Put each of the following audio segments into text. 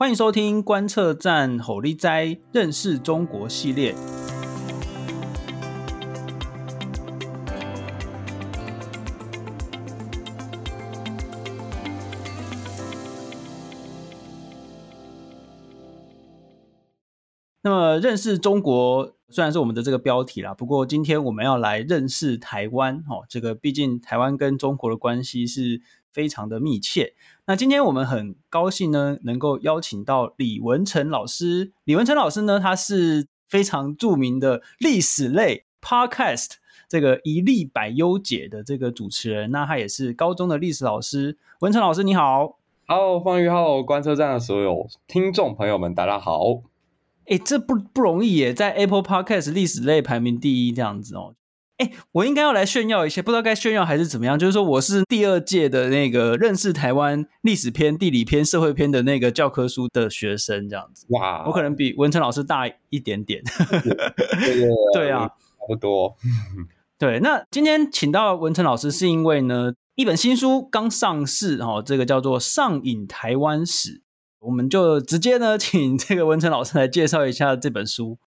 欢迎收听观测站吼力哉认识中国系列。那么，认识中国虽然是我们的这个标题啦，不过今天我们要来认识台湾哦。这个毕竟台湾跟中国的关系是非常的密切。那今天我们很高兴呢，能够邀请到李文成老师。李文成老师呢，他是非常著名的历史类 Podcast 这个一历百优解的这个主持人。那他也是高中的历史老师。文成老师你好，Hello 方宇，Hello 观测站的所有听众朋友们，大家好。哎，这不不容易耶，在 Apple Podcast 历史类排名第一这样子哦。哎，我应该要来炫耀一些，不知道该炫耀还是怎么样。就是说，我是第二届的那个认识台湾历史篇、地理篇、社会篇的那个教科书的学生，这样子。哇，我可能比文成老师大一点点。对啊，差不多。对，那今天请到文成老师，是因为呢，一本新书刚上市哦，这个叫做《上瘾台湾史》，我们就直接呢，请这个文成老师来介绍一下这本书。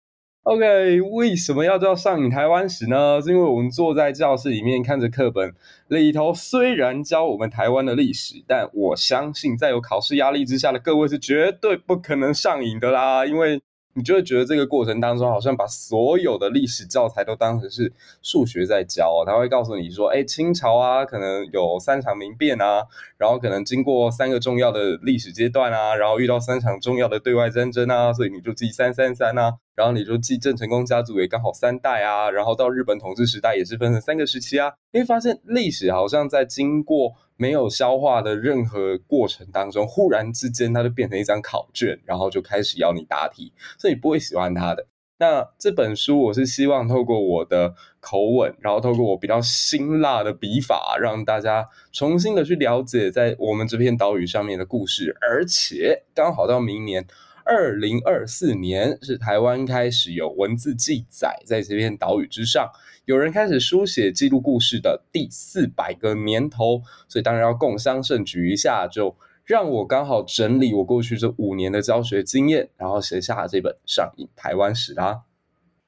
OK，为什么要叫上影台湾史呢？是因为我们坐在教室里面看着课本里头，虽然教我们台湾的历史，但我相信在有考试压力之下的各位是绝对不可能上瘾的啦，因为。你就会觉得这个过程当中，好像把所有的历史教材都当成是数学在教哦。他会告诉你说，哎，清朝啊，可能有三场民变啊，然后可能经过三个重要的历史阶段啊，然后遇到三场重要的对外战争啊，所以你就记三三三啊。然后你就记郑成功家族也刚好三代啊，然后到日本统治时代也是分成三个时期啊。你会发现历史好像在经过没有消化的任何过程当中，忽然之间它就变成一张考卷，然后就开始要你答题，所以你不会喜欢它的。那这本书我是希望透过我的口吻，然后透过我比较辛辣的笔法，让大家重新的去了解在我们这片岛屿上面的故事，而且刚好到明年。二零二四年是台湾开始有文字记载，在这片岛屿之上，有人开始书写记录故事的第四百个年头，所以当然要共襄盛举一下，就让我刚好整理我过去这五年的教学经验，然后写下这本《上瘾台湾史》啦。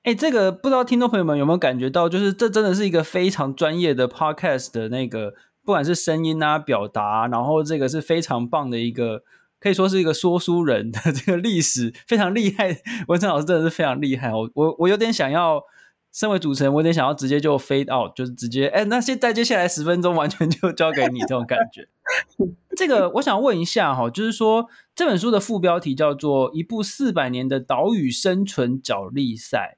哎，这个不知道听众朋友们有没有感觉到，就是这真的是一个非常专业的 podcast 的那个，不管是声音啊、表达，然后这个是非常棒的一个。可以说是一个说书人的这个历史非常厉害，文成老师真的是非常厉害。我我我有点想要，身为主持人，我有点想要直接就 fade out，就是直接哎，那现在接下来十分钟完全就交给你这种感觉。这个我想问一下哈，就是说这本书的副标题叫做《一部四百年的岛屿生存角力赛》，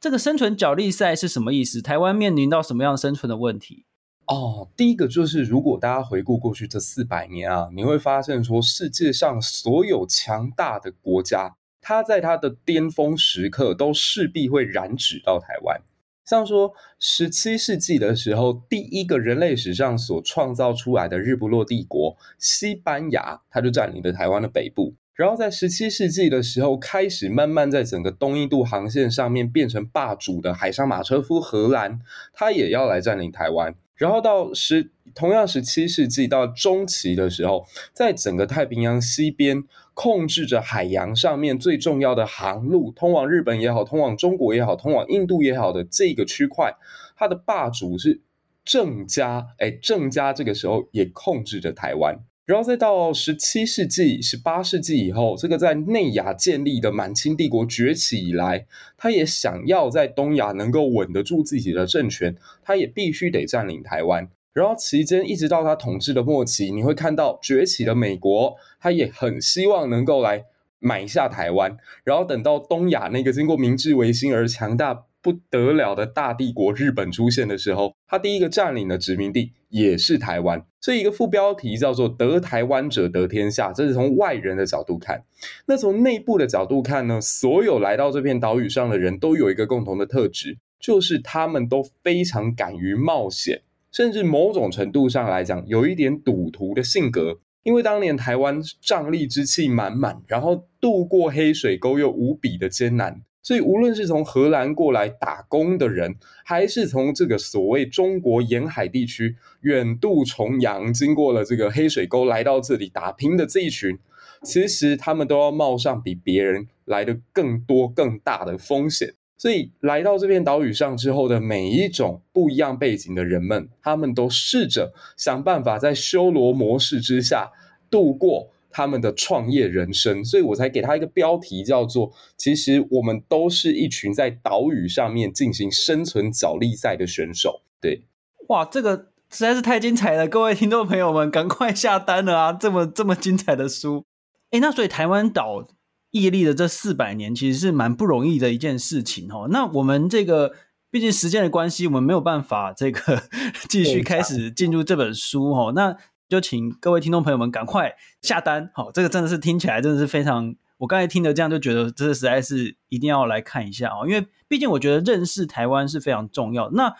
这个生存角力赛是什么意思？台湾面临到什么样生存的问题？哦，第一个就是，如果大家回顾过去这四百年啊，你会发现说，世界上所有强大的国家，它在它的巅峰时刻都势必会染指到台湾。像说，十七世纪的时候，第一个人类史上所创造出来的日不落帝国西班牙，它就占领了台湾的北部。然后在十七世纪的时候，开始慢慢在整个东印度航线上面变成霸主的海上马车夫荷兰，它也要来占领台湾。然后到十同样十七世纪到中期的时候，在整个太平洋西边控制着海洋上面最重要的航路，通往日本也好，通往中国也好，通往印度也好的这个区块，它的霸主是郑家。哎，郑家这个时候也控制着台湾。然后再到十七世纪、十八世纪以后，这个在内亚建立的满清帝国崛起以来，他也想要在东亚能够稳得住自己的政权，他也必须得占领台湾。然后期间一直到他统治的末期，你会看到崛起的美国，他也很希望能够来买下台湾。然后等到东亚那个经过明治维新而强大不得了的大帝国日本出现的时候，他第一个占领的殖民地也是台湾。这一个副标题叫做“得台湾者得天下”，这是从外人的角度看。那从内部的角度看呢？所有来到这片岛屿上的人都有一个共同的特质，就是他们都非常敢于冒险，甚至某种程度上来讲，有一点赌徒的性格。因为当年台湾瘴癘之气满满，然后渡过黑水沟又无比的艰难。所以，无论是从荷兰过来打工的人，还是从这个所谓中国沿海地区远渡重洋，经过了这个黑水沟来到这里打拼的这一群，其实他们都要冒上比别人来的更多更大的风险。所以来到这片岛屿上之后的每一种不一样背景的人们，他们都试着想办法在修罗模式之下度过他们的创业人生。所以我才给他一个标题叫做“其实我们都是一群在岛屿上面进行生存角力赛的选手”。对，哇，这个实在是太精彩了！各位听众朋友们，赶快下单了啊！这么这么精彩的书，诶，那所以台湾岛。屹立的这四百年，其实是蛮不容易的一件事情哦。那我们这个毕竟时间的关系，我们没有办法这个继续开始进入这本书哦。那就请各位听众朋友们赶快下单，好，这个真的是听起来真的是非常，我刚才听的这样就觉得，这实在是一定要来看一下哦。因为毕竟我觉得认识台湾是非常重要。那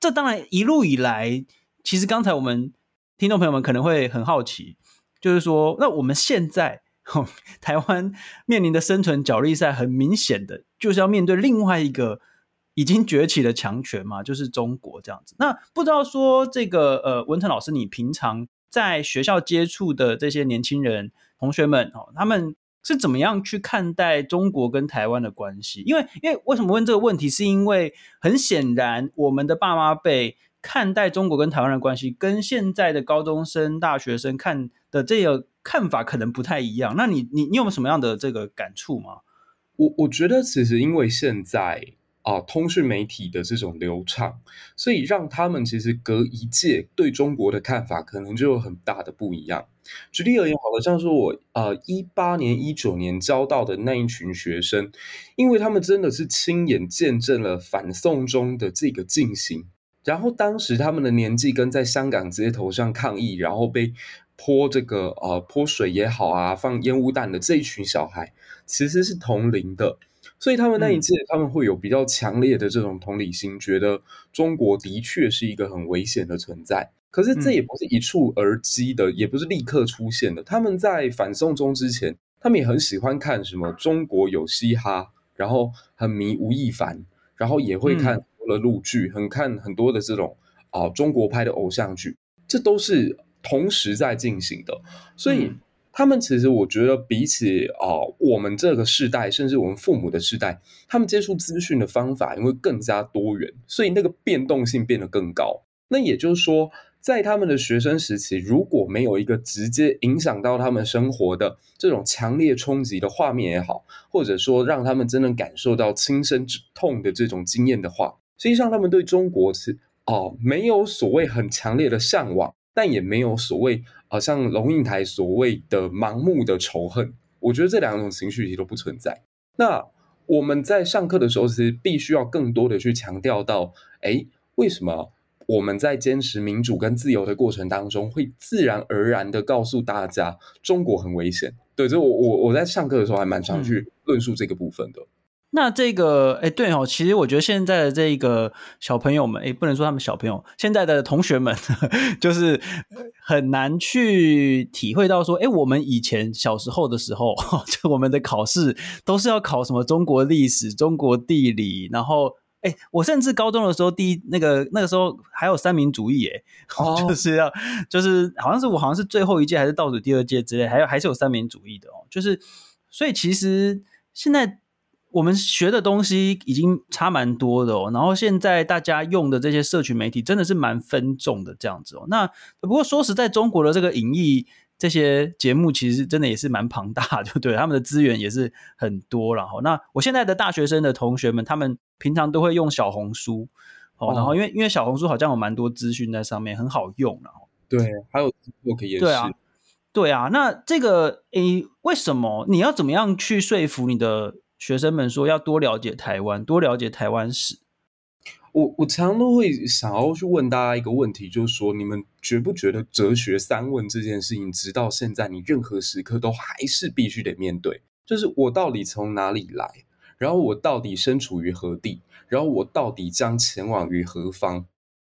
这当然一路以来，其实刚才我们听众朋友们可能会很好奇，就是说，那我们现在。台湾面临的生存角力赛，很明显的就是要面对另外一个已经崛起的强权嘛，就是中国这样子。那不知道说这个呃，文成老师，你平常在学校接触的这些年轻人同学们哦，他们是怎么样去看待中国跟台湾的关系？因为因为为什么问这个问题？是因为很显然，我们的爸妈辈看待中国跟台湾的关系，跟现在的高中生、大学生看的这个。看法可能不太一样，那你你你有没有什么样的这个感触吗？我我觉得其实因为现在啊、通讯媒体的这种流畅，所以让他们其实隔一届对中国的看法可能就有很大的不一样。举例而言，好了，像说我呃一八年、一九年教到的那一群学生，因为他们真的是亲眼见证了反送中的这个进行，然后当时他们的年纪跟在香港街头上抗议，然后被。泼这个呃泼水也好啊，放烟雾弹的这一群小孩其实是同龄的，所以他们那一届他们会有比较强烈的这种同理心，嗯、觉得中国的确是一个很危险的存在。可是这也不是一蹴而就的，嗯、也不是立刻出现的。他们在反送中之前，他们也很喜欢看什么中国有嘻哈，然后很迷吴亦凡，然后也会看的陆剧，嗯、很看很多的这种啊、呃、中国拍的偶像剧，这都是。同时在进行的，所以他们其实我觉得比起啊、呃、我们这个世代，甚至我们父母的世代，他们接触资讯的方法因为更加多元，所以那个变动性变得更高。那也就是说，在他们的学生时期，如果没有一个直接影响到他们生活的这种强烈冲击的画面也好，或者说让他们真正感受到亲身之痛的这种经验的话，实际上他们对中国是哦、呃、没有所谓很强烈的向往。但也没有所谓，好像龙应台所谓的盲目的仇恨。我觉得这两种情绪其实都不存在。那我们在上课的时候，其实必须要更多的去强调到，哎，为什么我们在坚持民主跟自由的过程当中，会自然而然的告诉大家，中国很危险。对，这我我我在上课的时候还蛮常去论述这个部分的。嗯那这个，哎，对哦，其实我觉得现在的这个小朋友们，哎，不能说他们小朋友，现在的同学们，呵 呵就是很难去体会到说，哎，我们以前小时候的时候，就我们的考试都是要考什么中国历史、中国地理，然后，哎，我甚至高中的时候，第一那个那个时候还有三民主义，哎，哦，就是要，就是好像是我好像是最后一届还是倒数第二届之类，还有还是有三民主义的哦，就是，所以其实现在。我们学的东西已经差蛮多的哦，然后现在大家用的这些社群媒体真的是蛮分众的这样子哦。那不过说实在，中国的这个影艺这些节目其实真的也是蛮庞大的，对，他们的资源也是很多。然后，那我现在的大学生的同学们，他们平常都会用小红书哦，然后因为因为小红书好像有蛮多资讯在上面，很好用。然后，对，还有我可以对啊，对啊。那这个诶，为什么你要怎么样去说服你的？学生们说要多了解台湾，多了解台湾史。我我常常都会想要去问大家一个问题，就是说，你们觉不觉得哲学三问这件事情，直到现在，你任何时刻都还是必须得面对？就是我到底从哪里来，然后我到底身处于何地，然后我到底将前往于何方？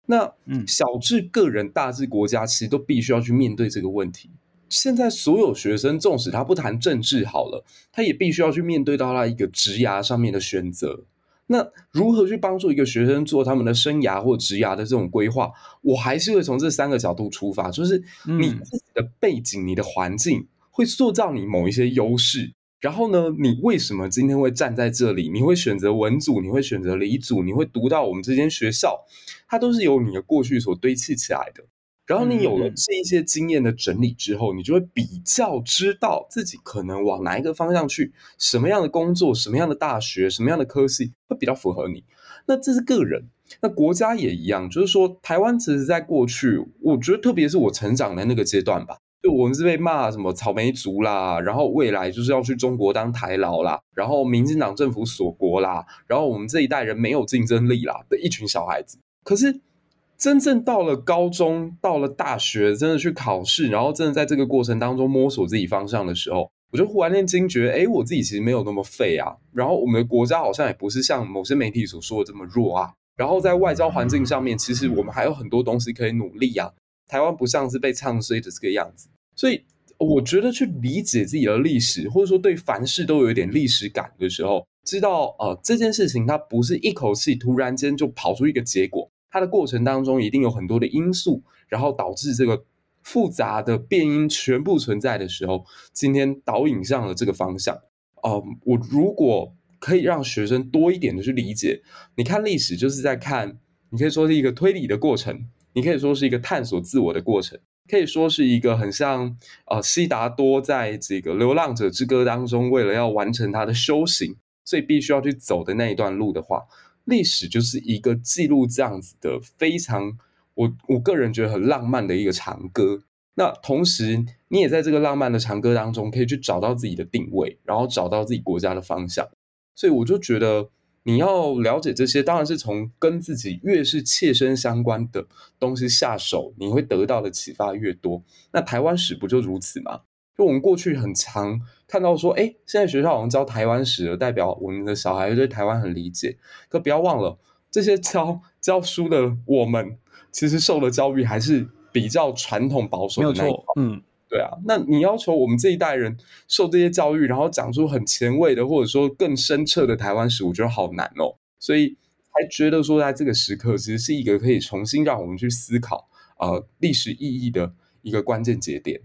那嗯，小至个人，大至国家，其实都必须要去面对这个问题。现在所有学生，纵使他不谈政治好了，他也必须要去面对到他一个职涯上面的选择。那如何去帮助一个学生做他们的生涯或职涯的这种规划？我还是会从这三个角度出发，就是你自己的背景、你的环境会塑造你某一些优势。然后呢，你为什么今天会站在这里？你会选择文组，你会选择理组，你会读到我们这间学校，它都是由你的过去所堆砌起来的。然后你有了这一些经验的整理之后，你就会比较知道自己可能往哪一个方向去，什么样的工作，什么样的大学，什么样的科系会比较符合你。那这是个人，那国家也一样，就是说台湾其实在过去，我觉得特别是我成长的那个阶段吧。就我们是被骂什么草莓族啦，然后未来就是要去中国当台劳啦，然后民进党政府锁国啦，然后我们这一代人没有竞争力啦的一群小孩子。可是真正到了高中，到了大学，真的去考试，然后真的在这个过程当中摸索自己方向的时候，我就忽然间惊觉，哎，我自己其实没有那么废啊。然后我们的国家好像也不是像某些媒体所说的这么弱啊。然后在外交环境上面，其实我们还有很多东西可以努力啊。台湾不像是被唱衰的这个样子。所以，我觉得去理解自己的历史，或者说对凡事都有一点历史感的时候，知道呃这件事情它不是一口气突然间就跑出一个结果，它的过程当中一定有很多的因素，然后导致这个复杂的变因全部存在的时候，今天导引上了这个方向。呃，我如果可以让学生多一点的去理解，你看历史就是在看，你可以说是一个推理的过程，你可以说是一个探索自我的过程。可以说是一个很像呃，悉达多在这个《流浪者之歌》当中，为了要完成他的修行，所以必须要去走的那一段路的话，历史就是一个记录这样子的非常我我个人觉得很浪漫的一个长歌。那同时，你也在这个浪漫的长歌当中，可以去找到自己的定位，然后找到自己国家的方向。所以我就觉得。你要了解这些，当然是从跟自己越是切身相关的东西下手，你会得到的启发越多。那台湾史不就如此吗？就我们过去很常看到说，哎，现在学校好像教台湾史了，代表我们的小孩对台湾很理解。可不要忘了，这些教教书的我们，其实受的教育还是比较传统保守的那一套。没有错，嗯。对啊，那你要求我们这一代人受这些教育，然后讲出很前卫的，或者说更深彻的台湾史，我觉得好难哦。所以还觉得说，在这个时刻，其实是一个可以重新让我们去思考呃历史意义的一个关键节点。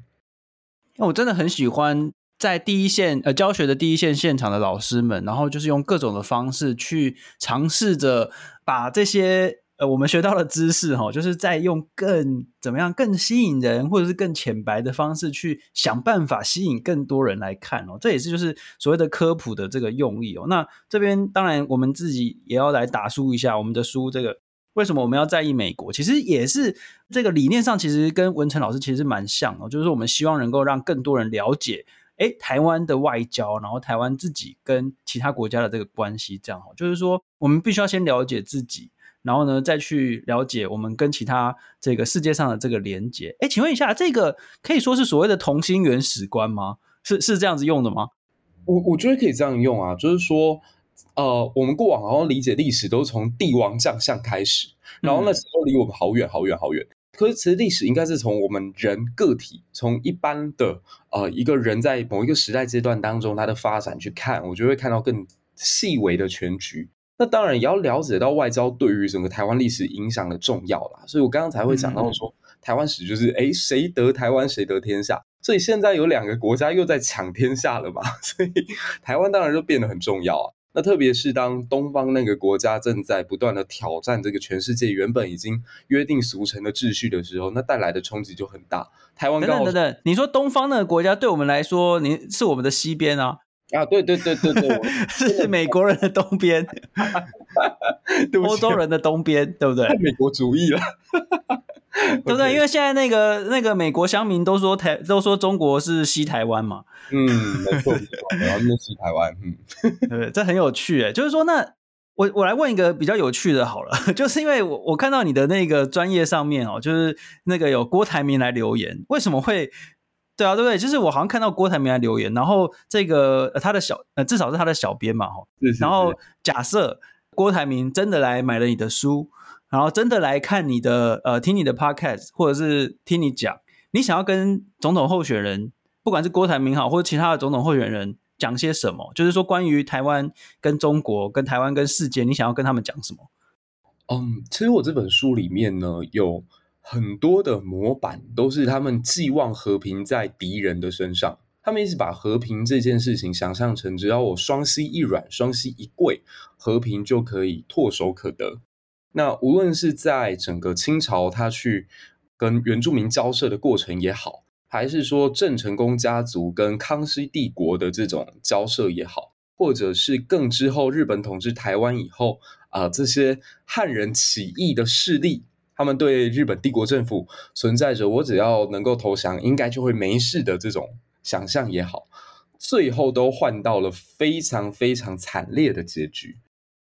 那我真的很喜欢在第一线呃教学的第一线现场的老师们，然后就是用各种的方式去尝试着把这些。呃，我们学到的知识哈，就是在用更怎么样更吸引人，或者是更浅白的方式去想办法吸引更多人来看哦。这也是就是所谓的科普的这个用意哦。那这边当然我们自己也要来打书一下我们的书。这个为什么我们要在意美国？其实也是这个理念上，其实跟文成老师其实蛮像哦。就是说我们希望能够让更多人了解，诶，台湾的外交，然后台湾自己跟其他国家的这个关系，这样哈。就是说我们必须要先了解自己。然后呢，再去了解我们跟其他这个世界上的这个连接。哎，请问一下，这个可以说是所谓的同心圆史观吗？是是这样子用的吗？我我觉得可以这样用啊，就是说，呃，我们过往好像理解历史都是从帝王将相开始，然后那时候离我们好远好远好远。可是其实历史应该是从我们人个体，从一般的呃一个人在某一个时代阶段当中他的发展去看，我就会看到更细微的全局。那当然也要了解到外交对于整个台湾历史影响的重要啦，所以我刚刚才会讲到说，嗯、台湾史就是诶谁得台湾谁得天下，所以现在有两个国家又在抢天下了嘛，所以台湾当然就变得很重要啊。那特别是当东方那个国家正在不断的挑战这个全世界原本已经约定俗成的秩序的时候，那带来的冲击就很大。台湾，等等等等，你说东方那个国家对我们来说，你是我们的西边啊。啊，对对对对对，是美国人的东边，欧洲人的东边，对不对？美国主义了，对不对？因为现在那个那个美国乡民都说台都说中国是西台湾嘛，嗯，没错然后那西台湾，嗯，对？这很有趣诶，就是说，那我我来问一个比较有趣的，好了，就是因为我我看到你的那个专业上面哦，就是那个有郭台铭来留言，为什么会？对啊，对不对？就是我好像看到郭台铭来留言，然后这个他的小呃，至少是他的小编嘛，哈。然后假设郭台铭真的来买了你的书，然后真的来看你的呃，听你的 podcast，或者是听你讲，你想要跟总统候选人，不管是郭台铭好，或者其他的总统候选人讲些什么？就是说关于台湾跟中国、跟台湾跟世界，你想要跟他们讲什么？嗯，其实我这本书里面呢有。很多的模板都是他们寄望和平在敌人的身上，他们一直把和平这件事情想象成只要我双膝一软、双膝一跪，和平就可以唾手可得。那无论是在整个清朝，他去跟原住民交涉的过程也好，还是说郑成功家族跟康熙帝国的这种交涉也好，或者是更之后日本统治台湾以后啊、这些汉人起义的势力，他们对日本帝国政府存在着我只要能够投降，应该就会没事的这种想象也好，最后都换到了非常非常惨烈的结局。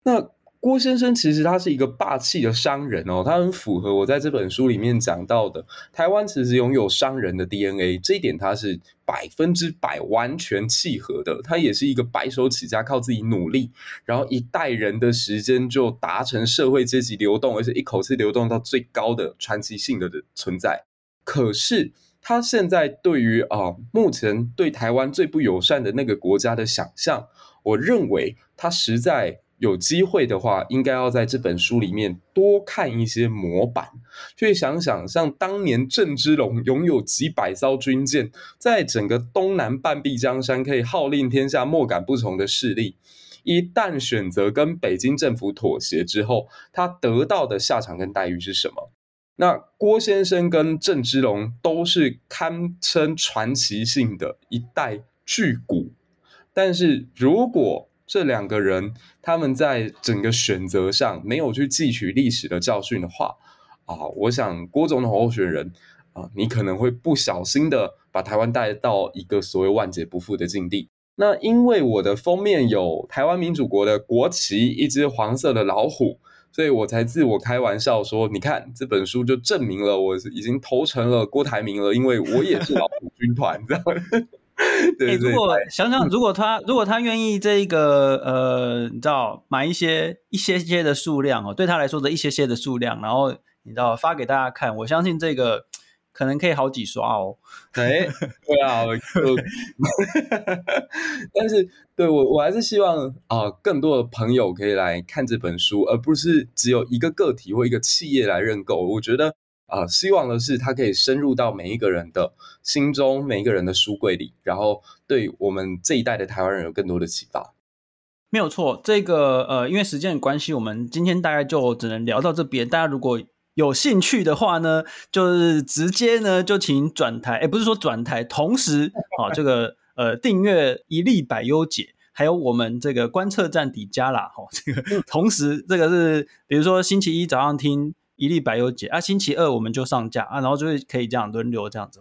那。郭先生其实他是一个霸气的商人哦，他很符合我在这本书里面讲到的，台湾其实拥有商人的 DNA，这一点他是百分之百完全契合的。他也是一个白手起家，靠自己努力，然后一代人的时间就达成社会阶级流动，而且一口气流动到最高的传奇性的的存在。可是他现在对于啊、目前对台湾最不友善的那个国家的想象，我认为他实在。有机会的话，应该要在这本书里面多看一些模板，去想想像当年郑芝龙拥有几百艘军舰，在整个东南半壁江山可以号令天下、莫敢不从的势力，一旦选择跟北京政府妥协之后，他得到的下场跟待遇是什么？那郭先生跟郑芝龙都是堪称传奇性的一代巨贾，但是如果这两个人，他们在整个选择上没有去汲取历史的教训的话，啊，我想郭总统候选人啊，你可能会不小心的把台湾带到一个所谓万劫不复的境地。那因为我的封面有台湾民主国的国旗，一只黄色的老虎，所以我才自我开玩笑说，你看这本书就证明了我已经投成了郭台铭了，因为我也是老虎军团，知道吗？对，对，对，如果想想，如果他如果他愿意这个呃，你知道买一些一些些的数量哦，对他来说的一些些的数量，然后你知道发给大家看，我相信这个可能可以好几刷哦。哎，对啊，但是对我我还是希望啊、呃，更多的朋友可以来看这本书，而不是只有一个个体或一个企业来认购。我觉得。啊、呃，希望的是它可以深入到每一个人的心中，每一个人的书柜里，然后对我们这一代的台湾人有更多的启发。没有错，这个呃，因为时间的关系，我们今天大概就只能聊到这边。大家如果有兴趣的话呢，就是直接呢就请转台，诶，不是说转台，同时啊，这个呃订阅一粒百优解，还有我们这个观测站底加啦，哈、哦，这个同时这个是比如说星期一早上听。一粒白油姐啊，星期二我们就上架啊，然后就会可以这样轮流这样子。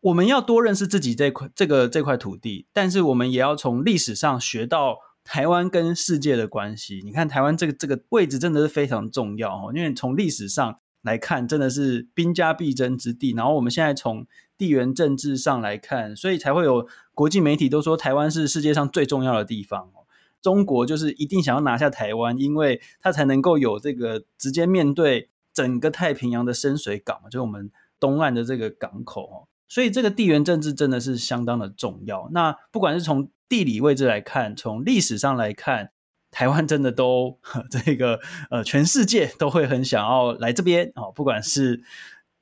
我们要多认识自己这块这个这块土地，但是我们也要从历史上学到台湾跟世界的关系。你看台湾这个这个位置真的是非常重要哦，因为从历史上来看，真的是兵家必争之地。然后我们现在从地缘政治上来看，所以才会有国际媒体都说台湾是世界上最重要的地方。中国就是一定想要拿下台湾，因为他才能够有这个直接面对。整个太平洋的深水港嘛，就是我们东岸的这个港口哦，所以这个地缘政治真的是相当的重要。那不管是从地理位置来看，从历史上来看，台湾真的都 这个呃，全世界都会很想要来这边哦，不管是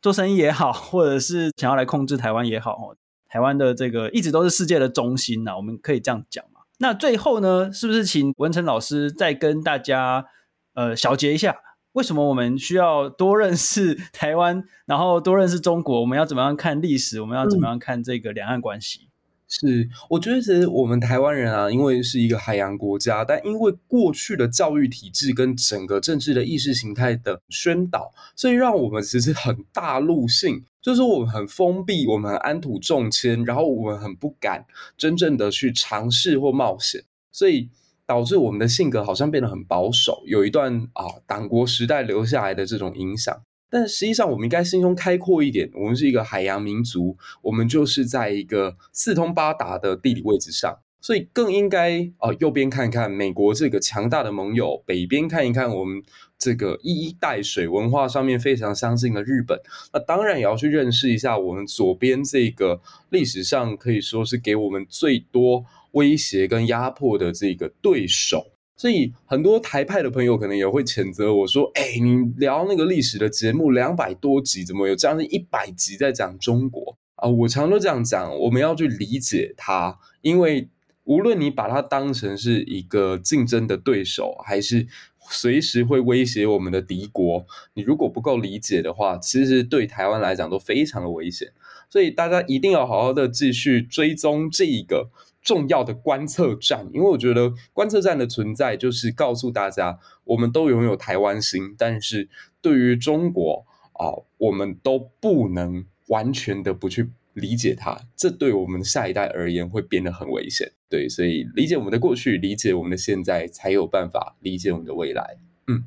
做生意也好，或者是想要来控制台湾也好哦，台湾的这个一直都是世界的中心呐，我们可以这样讲嘛。那最后呢，是不是请文成老师再跟大家呃小结一下？为什么我们需要多认识 台湾，然后多认识中国？我们要怎么样看历史？我们要怎么样看这个两岸关系？是，我觉得其实我们台湾人啊，因为是一个海洋国家，但因为过去的教育体制跟整个政治的意识形态的宣导，所以让我们其实很大陆性，就是我们很封闭，我们安土重迁，然后我们很不敢真正的去尝试或冒险，所以。导致我们的性格好像变得很保守，有一段啊党国时代留下来的这种影响。但实际上，我们应该心胸开阔一点。我们是一个海洋民族，我们就是在一个四通八达的地理位置上，所以更应该啊右边看看美国这个强大的盟友，北边看一看我们这个一衣带水、文化上面非常相近的日本。那当然也要去认识一下我们左边这个历史上可以说是给我们最多。威胁跟压迫的这个对手，所以很多台派的朋友可能也会谴责我说：“哎，你聊那个历史的节目两百多集，怎么有将近一百集在讲中国？”啊，我常都这样讲，我们要去理解它，因为无论你把它当成是一个竞争的对手，还是随时会威胁我们的敌国，你如果不够理解的话，其实对台湾来讲都非常的危险。所以大家一定要好好的继续追踪这一个重要的观测站，因为我觉得观测站的存在就是告诉大家，我们都拥有台湾心，但是对于中国啊，我们都不能完全的不去理解它，这对我们下一代而言会变得很危险。对，所以理解我们的过去，理解我们的现在，才有办法理解我们的未来。嗯。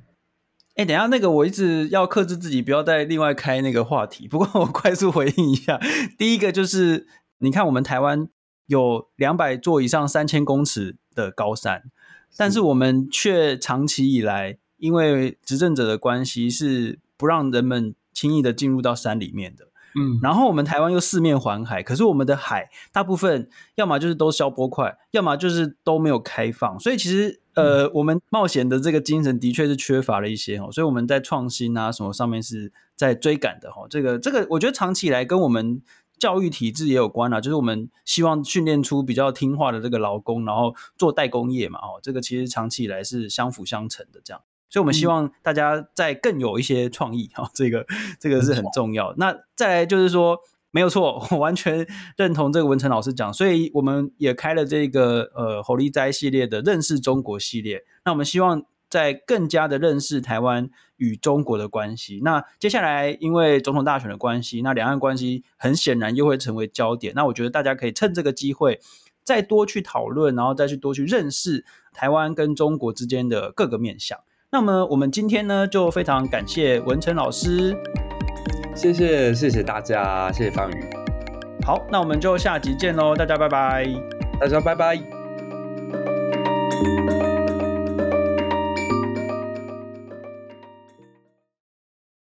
哎，等下，那个我一直要克制自己，不要再另外开那个话题。不过我快速回应一下，第一个就是，你看我们台湾有两百座以上三千公尺的高山，但是我们却长期以来因为执政者的关系，是不让人们轻易的进入到山里面的。嗯，然后我们台湾又四面环海，可是我们的海大部分要么就是都消波块，要么就是都没有开放，所以其实呃，我们冒险的这个精神的确是缺乏了一些哦，所以我们在创新啊什么上面是在追赶的哈。这个这个，我觉得长期以来跟我们教育体制也有关啊，就是我们希望训练出比较听话的这个劳工，然后做代工业嘛哦，这个其实长期以来是相辅相成的这样。所以，我们希望大家再更有一些创意，哈、嗯，这个这个是很重要。那再来就是说，没有错，我完全认同这个文成老师讲。所以，我们也开了这个呃“猴狸哉”系列的认识中国系列。那我们希望在更加的认识台湾与中国的关系。那接下来，因为总统大选的关系，那两岸关系很显然又会成为焦点。那我觉得大家可以趁这个机会，再多去讨论，然后再去多去认识台湾跟中国之间的各个面向。那么我们今天呢，就非常感谢文成老师，谢谢谢谢大家，谢谢方宇。好，那我们就下集见喽，大家拜拜，大家拜拜。